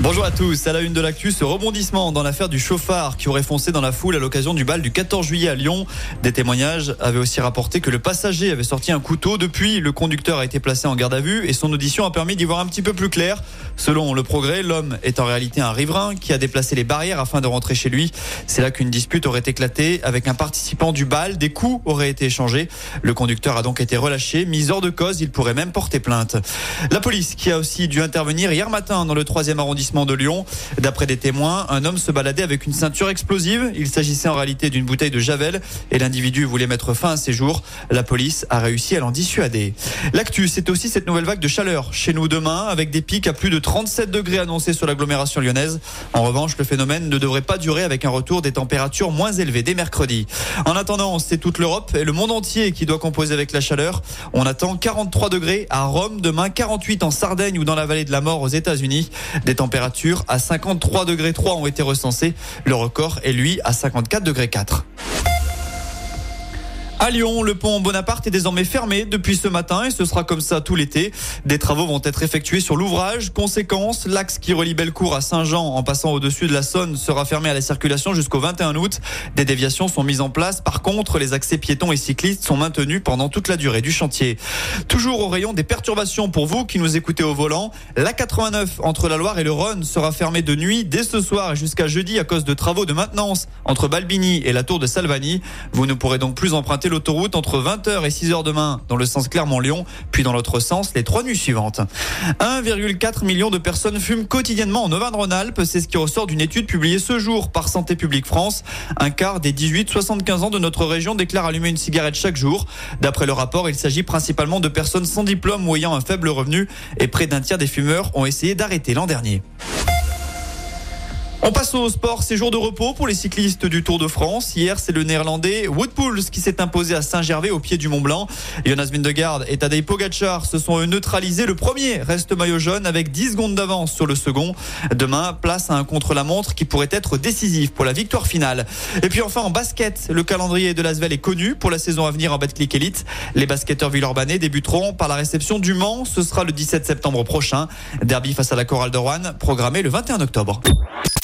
Bonjour à tous, à la une de l'actu, ce rebondissement dans l'affaire du chauffard qui aurait foncé dans la foule à l'occasion du bal du 14 juillet à Lyon. Des témoignages avaient aussi rapporté que le passager avait sorti un couteau. Depuis, le conducteur a été placé en garde à vue et son audition a permis d'y voir un petit peu plus clair. Selon le progrès, l'homme est en réalité un riverain qui a déplacé les barrières afin de rentrer chez lui. C'est là qu'une dispute aurait éclaté avec un participant du bal. Des coups auraient été échangés. Le conducteur a donc été relâché, mis hors de cause. Il pourrait même porter plainte. La police qui a aussi dû intervenir hier matin dans le troisième arrondissement de Lyon. D'après des témoins, un homme se baladait avec une ceinture explosive. Il s'agissait en réalité d'une bouteille de Javel et l'individu voulait mettre fin à ses jours. La police a réussi à l'en dissuader. L'actu, c'est aussi cette nouvelle vague de chaleur chez nous demain avec des pics à plus de 37 degrés annoncés sur l'agglomération lyonnaise. En revanche, le phénomène ne devrait pas durer avec un retour des températures moins élevées dès mercredi. En attendant, c'est toute l'Europe et le monde entier qui doit composer avec la chaleur. On attend 43 degrés à Rome demain, 48 en Sardaigne ou dans la vallée de la mort aux États-Unis. Des températures à 53 degrés 3 ont été recensées. Le record est lui à 54 degrés 4. À Lyon, le pont Bonaparte est désormais fermé depuis ce matin et ce sera comme ça tout l'été. Des travaux vont être effectués sur l'ouvrage. Conséquence, l'axe qui relie Bellecour à Saint-Jean en passant au-dessus de la Saône sera fermé à la circulation jusqu'au 21 août. Des déviations sont mises en place. Par contre, les accès piétons et cyclistes sont maintenus pendant toute la durée du chantier. Toujours au rayon des perturbations pour vous qui nous écoutez au volant, la 89 entre la Loire et le Rhône sera fermée de nuit dès ce soir jusqu'à jeudi à cause de travaux de maintenance entre Balbini et la tour de Salvani. Vous ne pourrez donc plus emprunter l'autoroute entre 20h et 6h demain dans le sens Clermont-Lyon, puis dans l'autre sens les trois nuits suivantes. 1,4 million de personnes fument quotidiennement en Auvergne-Rhône-Alpes. C'est ce qui ressort d'une étude publiée ce jour par Santé publique France. Un quart des 18-75 ans de notre région déclarent allumer une cigarette chaque jour. D'après le rapport, il s'agit principalement de personnes sans diplôme ou ayant un faible revenu et près d'un tiers des fumeurs ont essayé d'arrêter l'an dernier. On passe au sport, c'est jour de repos pour les cyclistes du Tour de France. Hier, c'est le néerlandais Wout Poels qui s'est imposé à Saint-Gervais au pied du Mont Blanc. Jonas Vindegaard et Tadej Pogacar se sont neutralisés. Le premier reste maillot jaune avec 10 secondes d'avance sur le second. Demain, place à un contre-la-montre qui pourrait être décisif pour la victoire finale. Et puis enfin en basket, le calendrier de l'Asvel est connu pour la saison à venir en Betclic Elite. Les basketteurs villeurbanais débuteront par la réception du Mans. Ce sera le 17 septembre prochain. Derby face à la Chorale de Rouen, programmé le 21 octobre.